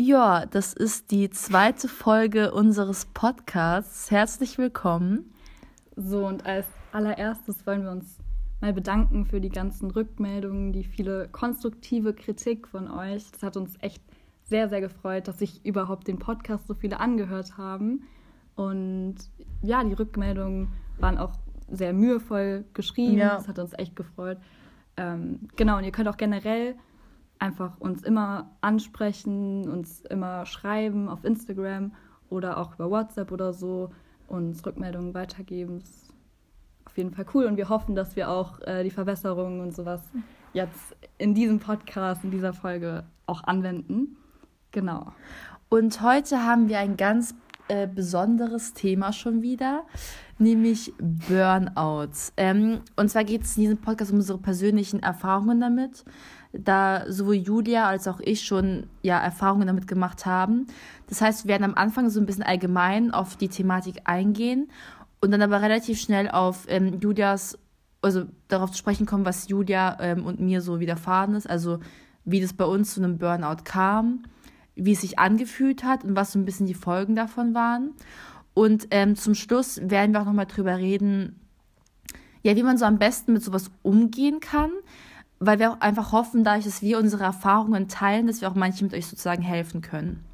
Ja, das ist die zweite Folge unseres Podcasts. Herzlich willkommen. So, und als allererstes wollen wir uns mal bedanken für die ganzen Rückmeldungen, die viele konstruktive Kritik von euch. Das hat uns echt sehr, sehr gefreut, dass sich überhaupt den Podcast so viele angehört haben. Und ja, die Rückmeldungen waren auch sehr mühevoll geschrieben. Ja. Das hat uns echt gefreut. Ähm, genau, und ihr könnt auch generell einfach uns immer ansprechen, uns immer schreiben auf Instagram oder auch über WhatsApp oder so, uns Rückmeldungen weitergeben. Das ist auf jeden Fall cool und wir hoffen, dass wir auch äh, die Verbesserungen und sowas jetzt in diesem Podcast, in dieser Folge auch anwenden. Genau. Und heute haben wir ein ganz äh, besonderes Thema schon wieder, nämlich Burnouts. Ähm, und zwar geht es in diesem Podcast um unsere persönlichen Erfahrungen damit da sowohl Julia als auch ich schon ja, Erfahrungen damit gemacht haben. Das heißt, wir werden am Anfang so ein bisschen allgemein auf die Thematik eingehen und dann aber relativ schnell auf ähm, Julias, also darauf zu sprechen kommen, was Julia ähm, und mir so widerfahren ist, also wie das bei uns zu einem Burnout kam, wie es sich angefühlt hat und was so ein bisschen die Folgen davon waren. Und ähm, zum Schluss werden wir auch nochmal drüber reden, ja, wie man so am besten mit sowas umgehen kann, weil wir auch einfach hoffen, dadurch, dass wir unsere Erfahrungen teilen, dass wir auch manchen mit euch sozusagen helfen können.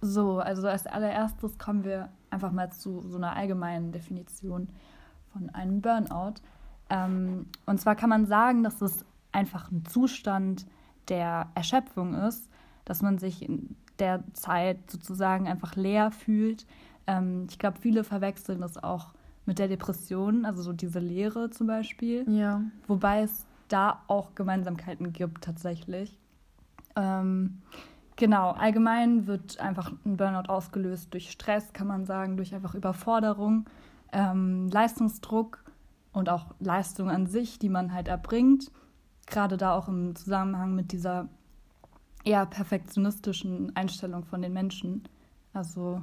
So, also als allererstes kommen wir einfach mal zu so einer allgemeinen Definition von einem Burnout. Ähm, und zwar kann man sagen, dass es einfach ein Zustand der Erschöpfung ist, dass man sich in der Zeit sozusagen einfach leer fühlt. Ähm, ich glaube, viele verwechseln das auch mit der Depression, also so diese Leere zum Beispiel. Ja. Wobei es da auch Gemeinsamkeiten gibt tatsächlich. Ähm, genau, allgemein wird einfach ein Burnout ausgelöst durch Stress, kann man sagen, durch einfach Überforderung, ähm, Leistungsdruck und auch Leistung an sich, die man halt erbringt. Gerade da auch im Zusammenhang mit dieser eher perfektionistischen Einstellung von den Menschen. Also,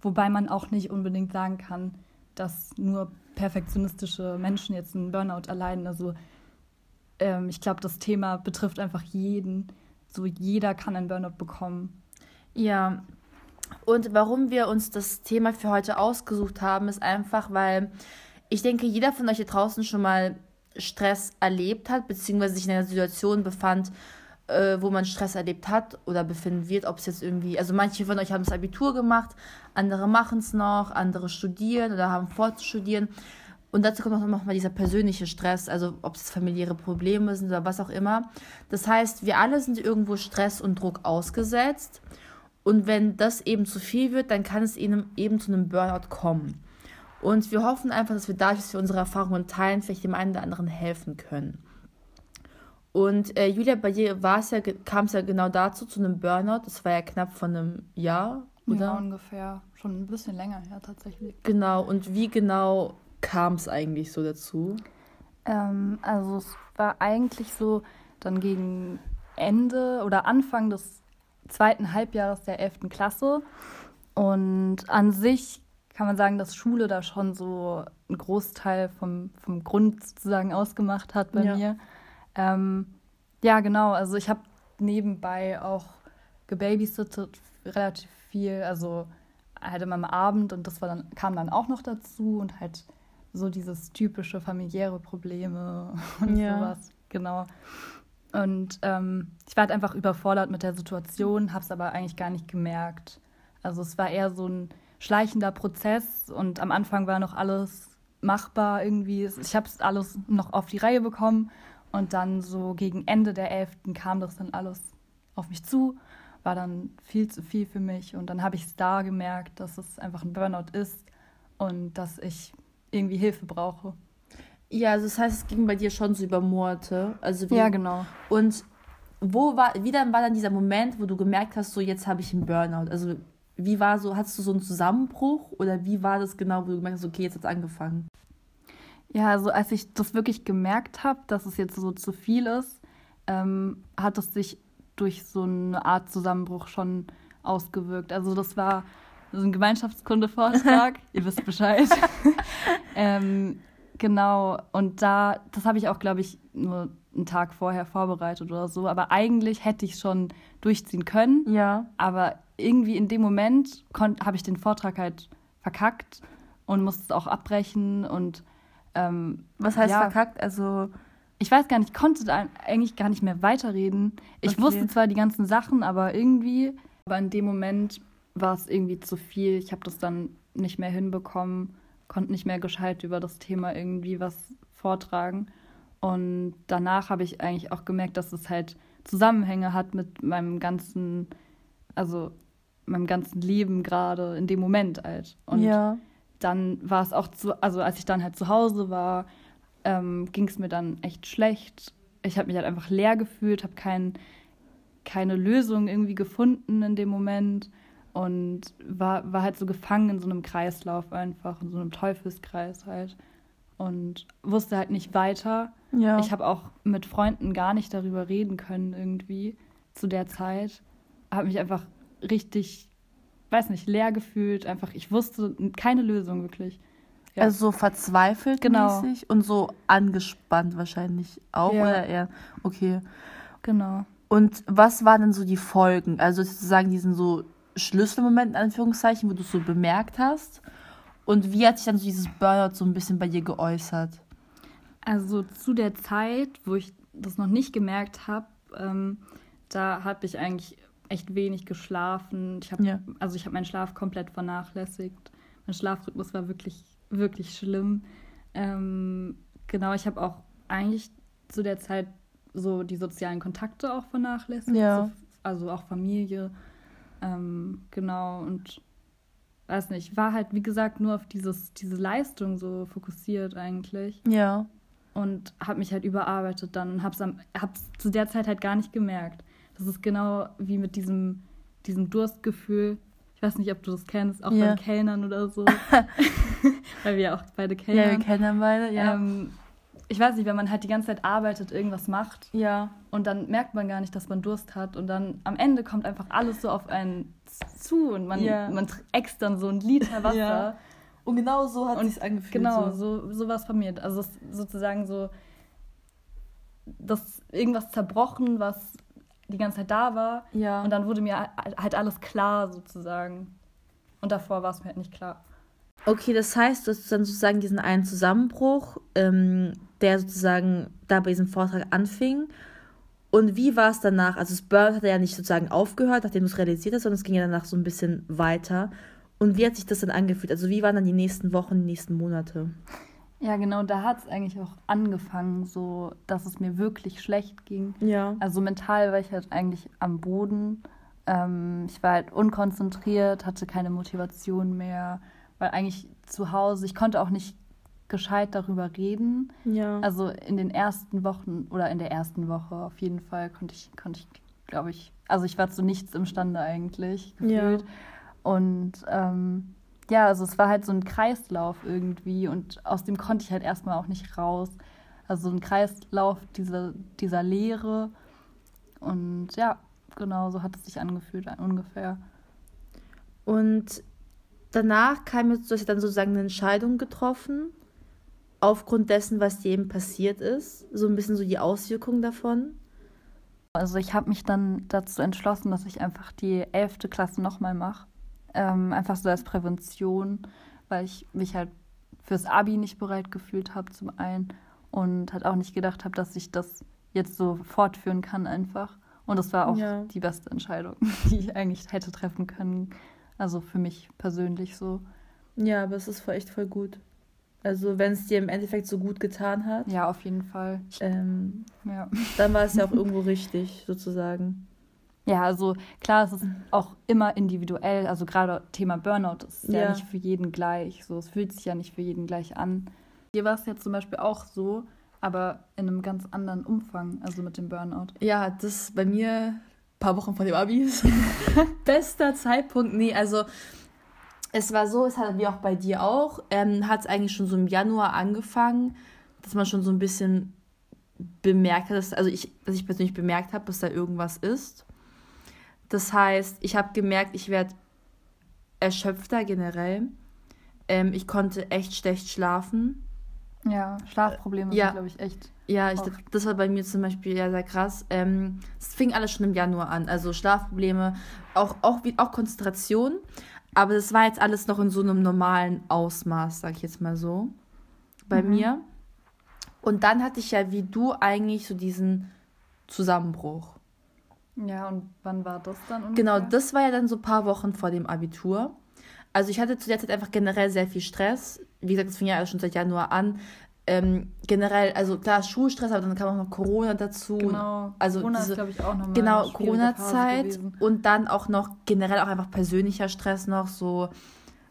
wobei man auch nicht unbedingt sagen kann, dass nur perfektionistische Menschen jetzt einen Burnout erleiden. Also ähm, ich glaube, das Thema betrifft einfach jeden. So jeder kann einen Burnout bekommen. Ja. Und warum wir uns das Thema für heute ausgesucht haben, ist einfach, weil ich denke, jeder von euch hier draußen schon mal Stress erlebt hat, beziehungsweise sich in einer Situation befand, äh, wo man Stress erlebt hat oder befinden wird, ob es jetzt irgendwie, also manche von euch haben das Abitur gemacht, andere machen es noch, andere studieren oder haben vor zu studieren. Und dazu kommt auch nochmal dieser persönliche Stress, also ob es familiäre Probleme sind oder was auch immer. Das heißt, wir alle sind irgendwo Stress und Druck ausgesetzt. Und wenn das eben zu viel wird, dann kann es eben, eben zu einem Burnout kommen. Und wir hoffen einfach, dass wir dadurch, dass wir unsere Erfahrungen teilen, vielleicht dem einen oder anderen helfen können. Und äh, Julia, bei dir war es ja, kam es ja genau dazu, zu einem Burnout. Das war ja knapp von einem Jahr, oder? Ja, ungefähr. Schon ein bisschen länger her tatsächlich. Genau. Und wie genau kam es eigentlich so dazu? Ähm, also es war eigentlich so dann gegen Ende oder Anfang des zweiten Halbjahres der 11. Klasse. Und an sich kann man sagen, dass Schule da schon so einen Großteil vom, vom Grund sozusagen ausgemacht hat bei ja. mir. Ähm, ja, genau. Also ich habe nebenbei auch gebabysittet relativ viel. Also halt immer am Abend und das war dann, kam dann auch noch dazu und halt so dieses typische familiäre Probleme und ja. sowas. Genau. Und ähm, ich war halt einfach überfordert mit der Situation, habe es aber eigentlich gar nicht gemerkt. Also es war eher so ein schleichender Prozess und am Anfang war noch alles machbar irgendwie. Ich habe es alles noch auf die Reihe bekommen und dann so gegen Ende der 11. kam das dann alles auf mich zu, war dann viel zu viel für mich und dann habe ich es da gemerkt, dass es einfach ein Burnout ist und dass ich irgendwie Hilfe brauche. Ja, also das heißt, es ging bei dir schon so über Monate. Also ja, genau. Und wo war, wie dann war dann dieser Moment, wo du gemerkt hast, so jetzt habe ich einen Burnout? Also wie war so, hattest du so einen Zusammenbruch oder wie war das genau, wo du gemerkt hast, okay, jetzt hat es angefangen? Ja, also als ich das wirklich gemerkt habe, dass es jetzt so zu viel ist, ähm, hat es sich durch so eine Art Zusammenbruch schon ausgewirkt. Also das war so ein Gemeinschaftskundevortrag, ihr wisst Bescheid. ähm, genau, und da, das habe ich auch, glaube ich, nur einen Tag vorher vorbereitet oder so. Aber eigentlich hätte ich schon durchziehen können. Ja. Aber irgendwie in dem Moment habe ich den Vortrag halt verkackt und musste es auch abbrechen und ähm, was heißt ja, verkackt? Also ich weiß gar nicht, ich konnte da eigentlich gar nicht mehr weiterreden. Ich okay. wusste zwar die ganzen Sachen, aber irgendwie, aber in dem Moment war es irgendwie zu viel. Ich habe das dann nicht mehr hinbekommen, konnte nicht mehr gescheit über das Thema irgendwie was vortragen. Und danach habe ich eigentlich auch gemerkt, dass es halt Zusammenhänge hat mit meinem ganzen, also meinem ganzen Leben gerade in dem Moment halt. Und ja. Dann war es auch zu, also als ich dann halt zu Hause war, ähm, ging es mir dann echt schlecht. Ich habe mich halt einfach leer gefühlt, habe kein, keine Lösung irgendwie gefunden in dem Moment und war, war halt so gefangen in so einem Kreislauf einfach, in so einem Teufelskreis halt und wusste halt nicht weiter. Ja. Ich habe auch mit Freunden gar nicht darüber reden können irgendwie zu der Zeit. Habe mich einfach richtig, weiß nicht, leer gefühlt. Einfach, ich wusste keine Lösung wirklich. Ja. Also so verzweifelt genau. mäßig und so angespannt wahrscheinlich auch ja. oder eher. Okay. Genau. Und was waren denn so die Folgen? Also sozusagen diesen so Schlüsselmoment in Anführungszeichen, wo du es so bemerkt hast? Und wie hat sich dann so dieses Burnout so ein bisschen bei dir geäußert? Also zu der Zeit, wo ich das noch nicht gemerkt habe, ähm, da habe ich eigentlich echt wenig geschlafen. Ich habe ja. also ich habe meinen Schlaf komplett vernachlässigt. Mein Schlafrhythmus war wirklich wirklich schlimm. Ähm, genau, ich habe auch eigentlich zu der Zeit so die sozialen Kontakte auch vernachlässigt. Ja. So, also auch Familie. Ähm, genau, und weiß nicht, war halt, wie gesagt, nur auf dieses, diese Leistung so fokussiert eigentlich. Ja. Und habe mich halt überarbeitet dann und hab's, am, hab's zu der Zeit halt gar nicht gemerkt. Das ist genau wie mit diesem, diesem Durstgefühl. Ich weiß nicht, ob du das kennst, auch ja. bei Kellnern oder so. Weil wir auch beide kennen. Ja, wir kennen beide, ja. Ähm, ich weiß nicht, wenn man halt die ganze Zeit arbeitet, irgendwas macht. Ja. Und dann merkt man gar nicht, dass man Durst hat. Und dann am Ende kommt einfach alles so auf einen zu und man, ja. man äxt dann so ein Liter Wasser. Ja. Und genau so hat es sich angefühlt. Genau, so, so, so war es von mir. Also sozusagen so, dass irgendwas zerbrochen, was die ganze Zeit da war. Ja. Und dann wurde mir halt alles klar sozusagen. Und davor war es mir halt nicht klar. Okay, das heißt, du hast dann sozusagen diesen einen Zusammenbruch, ähm, der sozusagen da bei diesem Vortrag anfing. Und wie war es danach? Also das Burn hat ja nicht sozusagen aufgehört, nachdem du es realisiert hast, sondern es ging ja danach so ein bisschen weiter. Und wie hat sich das dann angefühlt? Also wie waren dann die nächsten Wochen, die nächsten Monate? Ja, genau, da hat es eigentlich auch angefangen, so dass es mir wirklich schlecht ging. Ja. Also mental war ich halt eigentlich am Boden. Ähm, ich war halt unkonzentriert, hatte keine Motivation mehr weil eigentlich zu Hause, ich konnte auch nicht gescheit darüber reden. Ja. Also in den ersten Wochen oder in der ersten Woche auf jeden Fall konnte ich, konnte ich, glaube ich, also ich war zu nichts imstande eigentlich gefühlt. Ja. Und ähm, ja, also es war halt so ein Kreislauf irgendwie und aus dem konnte ich halt erstmal auch nicht raus. Also so ein Kreislauf dieser, dieser Leere. Und ja, genau so hat es sich angefühlt ungefähr. Und danach kam jetzt, du hast dann sozusagen eine Entscheidung getroffen, aufgrund dessen, was dir eben passiert ist, so ein bisschen so die Auswirkungen davon. Also ich habe mich dann dazu entschlossen, dass ich einfach die elfte Klasse nochmal mache. Ähm, einfach so als Prävention, weil ich mich halt fürs Abi nicht bereit gefühlt habe zum einen und halt auch nicht gedacht habe, dass ich das jetzt so fortführen kann einfach. Und das war auch ja. die beste Entscheidung, die ich eigentlich hätte treffen können. Also für mich persönlich so. Ja, aber es ist voll echt voll gut. Also wenn es dir im Endeffekt so gut getan hat. Ja, auf jeden Fall. Ähm, ja. Dann war es ja auch irgendwo richtig, sozusagen. Ja, also klar, es ist auch immer individuell. Also gerade Thema Burnout ist ja. ja nicht für jeden gleich. So, es fühlt sich ja nicht für jeden gleich an. Hier war es ja zum Beispiel auch so, aber in einem ganz anderen Umfang, also mit dem Burnout. Ja, das bei mir paar Wochen vor dem Abi ist. Bester Zeitpunkt. Nee, also es war so, es hat wie auch bei dir auch, ähm, hat es eigentlich schon so im Januar angefangen, dass man schon so ein bisschen bemerkt hat, dass, also ich, dass ich persönlich bemerkt habe, dass da irgendwas ist. Das heißt, ich habe gemerkt, ich werde erschöpfter generell. Ähm, ich konnte echt schlecht schlafen. Ja, Schlafprobleme Ja. sind, glaube ich, echt. Ja, ich, das war bei mir zum Beispiel ja sehr krass. Ähm, es fing alles schon im Januar an. Also Schlafprobleme, auch, auch, wie, auch Konzentration. Aber das war jetzt alles noch in so einem normalen Ausmaß, sag ich jetzt mal so, bei Mhm. mir. Und dann hatte ich ja wie du eigentlich so diesen Zusammenbruch. Ja, und wann war das dann ungefähr? Genau, das war ja dann so ein paar Wochen vor dem Abitur. Also ich hatte zu der Zeit einfach generell sehr viel Stress. Wie gesagt, das fing ja schon seit Januar an. Ähm, generell, also klar, Schulstress, aber dann kam auch noch Corona dazu. Genau. Also Corona diese, ist, glaube ich, auch nochmal Genau, Corona-Zeit und dann auch noch generell auch einfach persönlicher Stress noch, so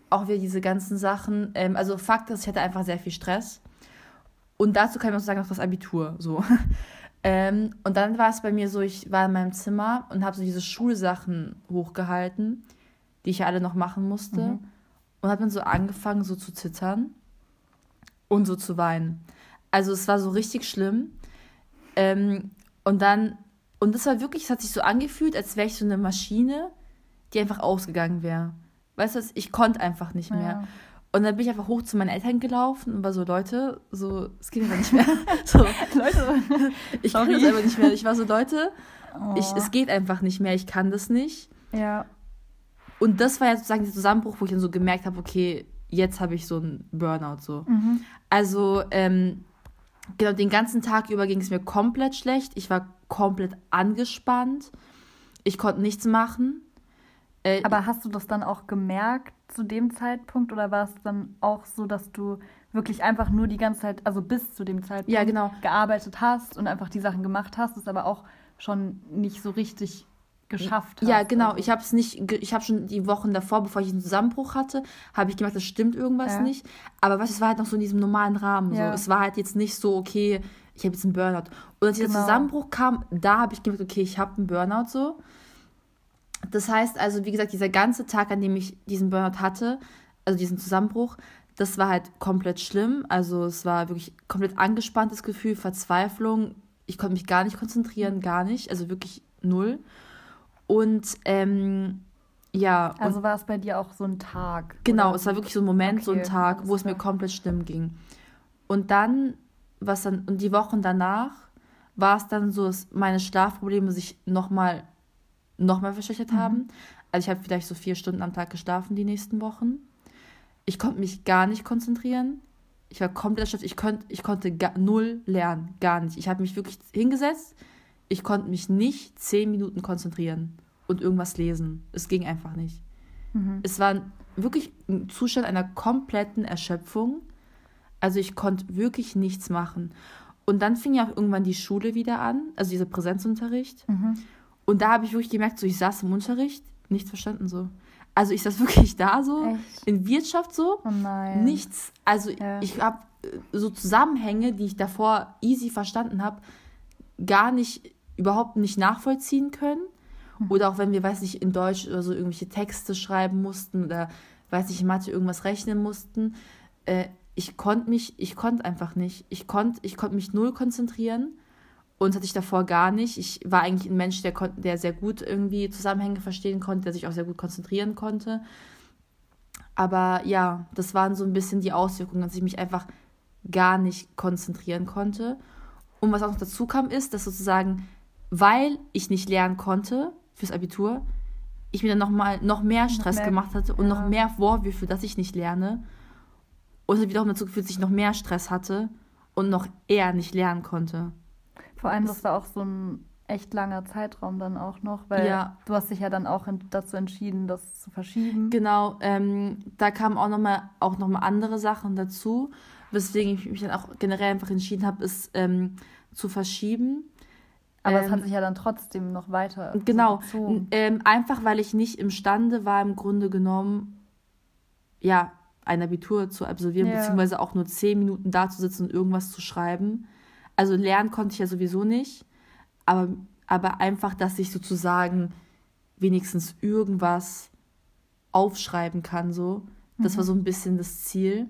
auch wieder diese ganzen Sachen. Ähm, also Fakt ist, ich hatte einfach sehr viel Stress. Und dazu kann ich auch sagen, noch das Abitur. So. Ähm, und dann war es bei mir so, ich war in meinem Zimmer und habe so diese Schulsachen hochgehalten, die ich ja alle noch machen musste. Mhm. Und habe dann so angefangen, so zu zittern und so zu weinen. Also es war so richtig schlimm. Ähm, und dann, und das war wirklich, es hat sich so angefühlt, als wäre ich so eine Maschine, die einfach ausgegangen wäre. Weißt du, was? ich konnte einfach nicht mehr. Ja. Und dann bin ich einfach hoch zu meinen Eltern gelaufen und war so, Leute, so, es geht einfach nicht mehr. so, Leute. ich kann das einfach nicht mehr. Ich war so, Leute, Oh. ich, es geht einfach nicht mehr, ich kann das nicht. ja. Und das war ja sozusagen der Zusammenbruch, wo ich dann so gemerkt habe, okay, jetzt habe ich so einen Burnout so. Mhm. Also, ähm, genau, den ganzen Tag über ging es mir komplett schlecht. Ich war komplett angespannt. Ich konnte nichts machen. Äh, Aber hast du das dann auch gemerkt zu dem Zeitpunkt oder war es dann auch so, dass du wirklich einfach nur die ganze Zeit, also bis zu dem Zeitpunkt Ja, genau. gearbeitet hast und einfach die Sachen gemacht hast, es aber auch schon nicht so richtig geschafft hast? ja, genau. Also- Ich habe es nicht, ich habe schon die Wochen davor, bevor ich einen Zusammenbruch hatte, habe ich gemerkt, das stimmt irgendwas Ja. nicht. Aber was, es war halt noch so in diesem normalen Rahmen. Ja. So. Es war halt jetzt nicht so, okay, ich habe jetzt einen Burnout. Und als dieser Genau. Zusammenbruch kam, da habe ich gemerkt, okay, ich habe einen Burnout so. Das heißt also, wie gesagt, dieser ganze Tag, an dem ich diesen Burnout hatte, also diesen Zusammenbruch, das war halt komplett schlimm. Also es war wirklich komplett angespanntes Gefühl, Verzweiflung. Ich konnte mich gar nicht konzentrieren, gar nicht. Also wirklich null. Und ähm, ja, Also war es bei dir auch so ein Tag? Genau, oder? es war wirklich so ein Moment, so ein Okay, Tag, wo es mir komplett schlimm ging. Und dann, was dann, und die Wochen danach, war es dann so, dass meine Schlafprobleme sich nochmal noch mal verschlechtert Mhm. haben. Also ich habe vielleicht so vier Stunden am Tag geschlafen die nächsten Wochen. Ich konnte mich gar nicht konzentrieren. Ich war komplett erschöpft. Ich, konnt, ich konnte gar, null lernen, gar nicht. Ich habe mich wirklich hingesetzt. Ich konnte mich nicht zehn Minuten konzentrieren und irgendwas lesen. Es ging einfach nicht. Mhm. Es war wirklich ein Zustand einer kompletten Erschöpfung. Also ich konnte wirklich nichts machen. Und dann fing ja auch irgendwann die Schule wieder an, also dieser Präsenzunterricht. Mhm. Und da habe ich wirklich gemerkt, so ich saß im Unterricht, nichts verstanden so. Also ich saß wirklich da so, Echt? in Wirtschaft so, Oh nein. nichts. Also Ja. ich habe so Zusammenhänge, die ich davor easy verstanden habe, gar nicht, überhaupt nicht nachvollziehen können. Hm. Oder auch wenn wir, weiß nicht, in Deutsch oder so irgendwelche Texte schreiben mussten oder, weiß nicht, in Mathe irgendwas rechnen mussten. Äh, ich konnte mich, ich konnte einfach nicht. Ich konnte ich konnt mich null konzentrieren. Und das hatte ich davor gar nicht. Ich war eigentlich ein Mensch, der, der sehr gut irgendwie Zusammenhänge verstehen konnte, der sich auch sehr gut konzentrieren konnte. Aber ja, das waren so ein bisschen die Auswirkungen, dass ich mich einfach gar nicht konzentrieren konnte. Und was auch noch dazu kam, ist, dass sozusagen, weil ich nicht lernen konnte fürs Abitur, ich mir dann noch mal noch mehr Stress mehr- gemacht hatte und ja. noch mehr Vorwürfe, dass ich nicht lerne. Und es hat wiederum dazu geführt, dass ich noch mehr Stress hatte und noch eher nicht lernen konnte. Vor allem, das war auch so ein echt langer Zeitraum dann auch noch, weil Ja. du hast dich ja dann auch dazu entschieden, das zu verschieben. Genau, ähm, da kamen auch nochmal auch noch mal andere Sachen dazu, weswegen ich mich dann auch generell einfach entschieden habe, es ähm, zu verschieben. Aber es Ähm, hat sich ja dann trotzdem noch weiter so Genau, n- ähm, einfach weil ich nicht imstande war, im Grunde genommen, ja, ein Abitur zu absolvieren, Ja. beziehungsweise auch nur zehn Minuten da zu sitzen und irgendwas zu schreiben. Also lernen konnte ich ja sowieso nicht, aber, aber einfach, dass ich sozusagen wenigstens irgendwas aufschreiben kann, so. Das Mhm. war so ein bisschen das Ziel,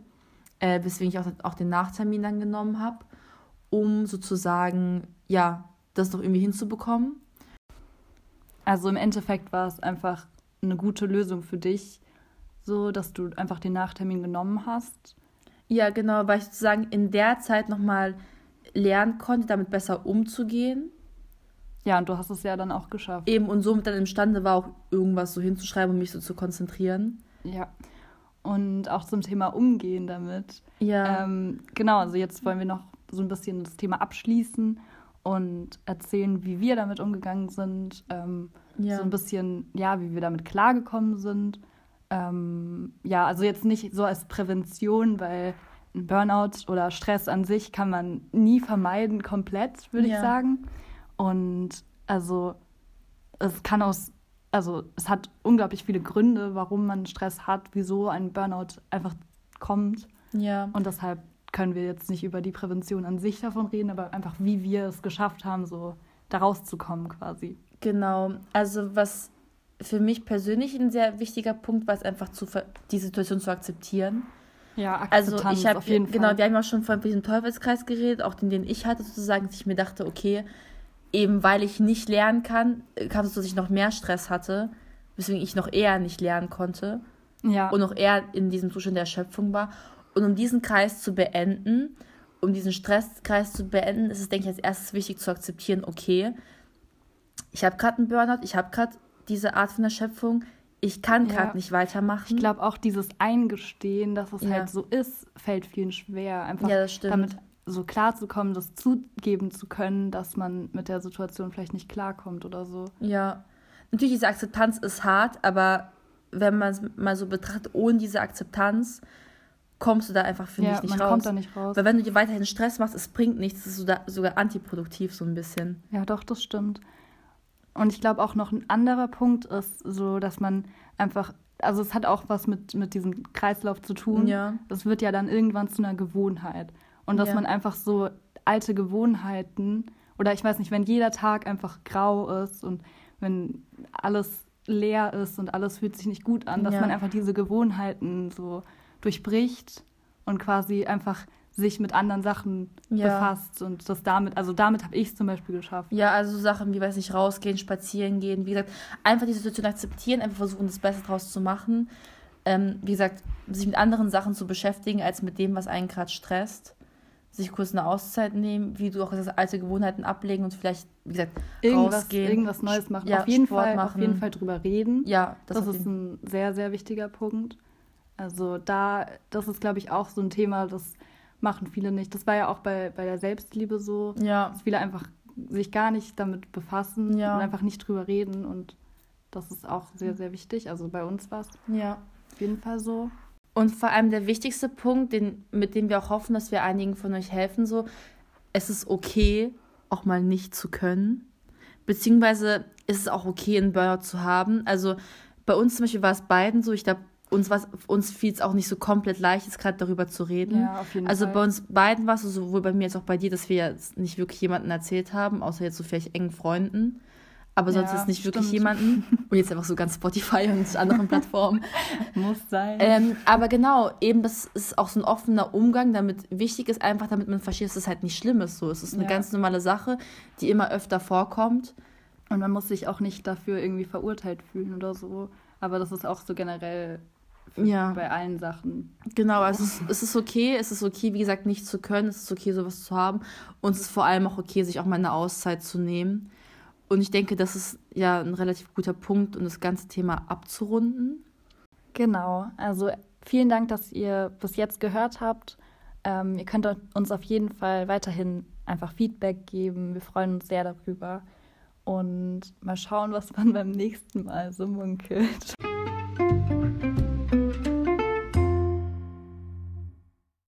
äh, weswegen ich auch, auch den Nachtermin dann genommen habe, um sozusagen, ja, das noch irgendwie hinzubekommen. Also im Endeffekt war es einfach eine gute Lösung für dich, so dass du einfach den Nachtermin genommen hast. Ja, genau, weil ich sozusagen in der Zeit nochmal lernen konnte, damit besser umzugehen. Ja, und du hast es ja dann auch geschafft. Eben und somit dann imstande war, auch irgendwas so hinzuschreiben und mich so zu konzentrieren. Ja. Und auch zum Thema Umgehen damit. Ja. Ähm, genau, also jetzt wollen wir noch so ein bisschen das Thema abschließen und erzählen, wie wir damit umgegangen sind. Ähm, Ja. So ein bisschen, ja, wie wir damit klargekommen sind. Ähm, ja, also jetzt nicht so als Prävention, weil Burnout oder Stress an sich kann man nie vermeiden, komplett, würde ich Ja. sagen. Und also es kann aus, also es hat unglaublich viele Gründe, warum man Stress hat, wieso ein Burnout einfach kommt. Ja. Und deshalb können wir jetzt nicht über die Prävention an sich davon reden, aber einfach, wie wir es geschafft haben, so da rauszukommen quasi. Genau, also was für mich persönlich ein sehr wichtiger Punkt war, ist einfach zu die Situation zu akzeptieren. Ja, Also Akzeptanz ich habe auf jeden genau, Fall. wir haben ja schon von diesem Teufelskreis geredet, auch den, den ich hatte sozusagen, dass ich mir dachte, okay, eben weil ich nicht lernen kann, kam es so, dass ich noch mehr Stress hatte, weswegen ich noch eher nicht lernen konnte ja. und noch eher in diesem Zustand der Erschöpfung war. Und um diesen Kreis zu beenden, um diesen Stresskreis zu beenden, ist es, denke ich, als erstes wichtig zu akzeptieren, okay, ich habe gerade einen Burnout, ich habe gerade diese Art von Erschöpfung, ich kann Ja. gerade nicht weitermachen. Ich glaube auch dieses Eingestehen, dass es Ja. halt so ist, fällt vielen schwer. Einfach Ja, das stimmt. damit so klar zu kommen, das zugeben zu können, dass man mit der Situation vielleicht nicht klarkommt oder so. Ja, natürlich, diese Akzeptanz ist hart, aber wenn man es mal so betrachtet, ohne diese Akzeptanz kommst du da einfach, finde ja, ich, nicht man raus. kommt da nicht raus. Weil wenn du dir weiterhin Stress machst, es bringt nichts, es ist sogar, sogar antiproduktiv so ein bisschen. Ja, doch, das stimmt. Und ich glaube auch noch ein anderer Punkt ist so, dass man einfach, also es hat auch was mit, mit diesem Kreislauf zu tun. Ja. Das wird ja dann irgendwann zu einer Gewohnheit. Und dass Ja. man einfach so alte Gewohnheiten, oder ich weiß nicht, wenn jeder Tag einfach grau ist und wenn alles leer ist und alles fühlt sich nicht gut an, dass Ja. man einfach diese Gewohnheiten so durchbricht und quasi einfach sich mit anderen Sachen Ja. befasst und das damit, also damit habe ich es zum Beispiel geschafft. Ja, also so Sachen wie, weiß nicht, rausgehen, spazieren gehen, wie gesagt, einfach die Situation akzeptieren, einfach versuchen, das Beste draus zu machen. Ähm, wie gesagt, sich mit anderen Sachen zu beschäftigen, als mit dem, was einen gerade stresst. Sich kurz eine Auszeit nehmen, wie du auch gesagt hast, alte Gewohnheiten ablegen und vielleicht, wie gesagt, Irgendwas, rausgehen. irgendwas Neues machen. Ja, auf, jeden Sport Fall, auf machen. jeden Fall drüber reden. Ja, das, Das, auf ist ein sehr, sehr wichtiger Punkt. Also da, das ist, glaube ich, auch so ein Thema, das machen viele nicht. Das war ja auch bei, bei der Selbstliebe so, Ja, dass viele einfach sich gar nicht damit befassen Ja. und einfach nicht drüber reden. Und das ist auch sehr, sehr wichtig. Also bei uns war es ja. auf jeden Fall so. Und vor allem der wichtigste Punkt, den, mit dem wir auch hoffen, dass wir einigen von euch helfen, so, es ist okay, auch mal nicht zu können. Beziehungsweise ist es auch okay, einen Burnout zu haben. Also bei uns zum Beispiel war es beiden so, ich glaube, uns, war's- uns fiel es auch nicht so komplett leicht, jetzt gerade darüber zu reden. Ja, auf jeden also Fall. bei uns beiden war es so, sowohl bei mir als auch bei dir, dass wir jetzt nicht wirklich jemanden erzählt haben, außer jetzt so vielleicht engen Freunden. Aber sonst Ja, ist nicht wirklich stimmt. jemanden. Und jetzt einfach so ganz Spotify und anderen Plattformen. Muss sein. Ähm, aber genau, eben das ist auch so ein offener Umgang, damit wichtig ist einfach, damit man versteht, dass es halt nicht schlimm ist. So, es ist eine Ja. ganz normale Sache, die immer öfter vorkommt. Und man muss sich auch nicht dafür irgendwie verurteilt fühlen oder so. Aber das ist auch so generell Ja. bei allen Sachen. Genau, also es ist, es ist okay, es ist okay, wie gesagt, nicht zu können, es ist okay, sowas zu haben. Und es ist vor allem auch okay, sich auch mal eine Auszeit zu nehmen. Und ich denke, das ist ja ein relativ guter Punkt, um das ganze Thema abzurunden. Genau, also vielen Dank, dass ihr bis jetzt gehört habt. Ähm, ihr könnt uns auf jeden Fall weiterhin einfach Feedback geben. Wir freuen uns sehr darüber. Und mal schauen, was man beim nächsten Mal so munkelt.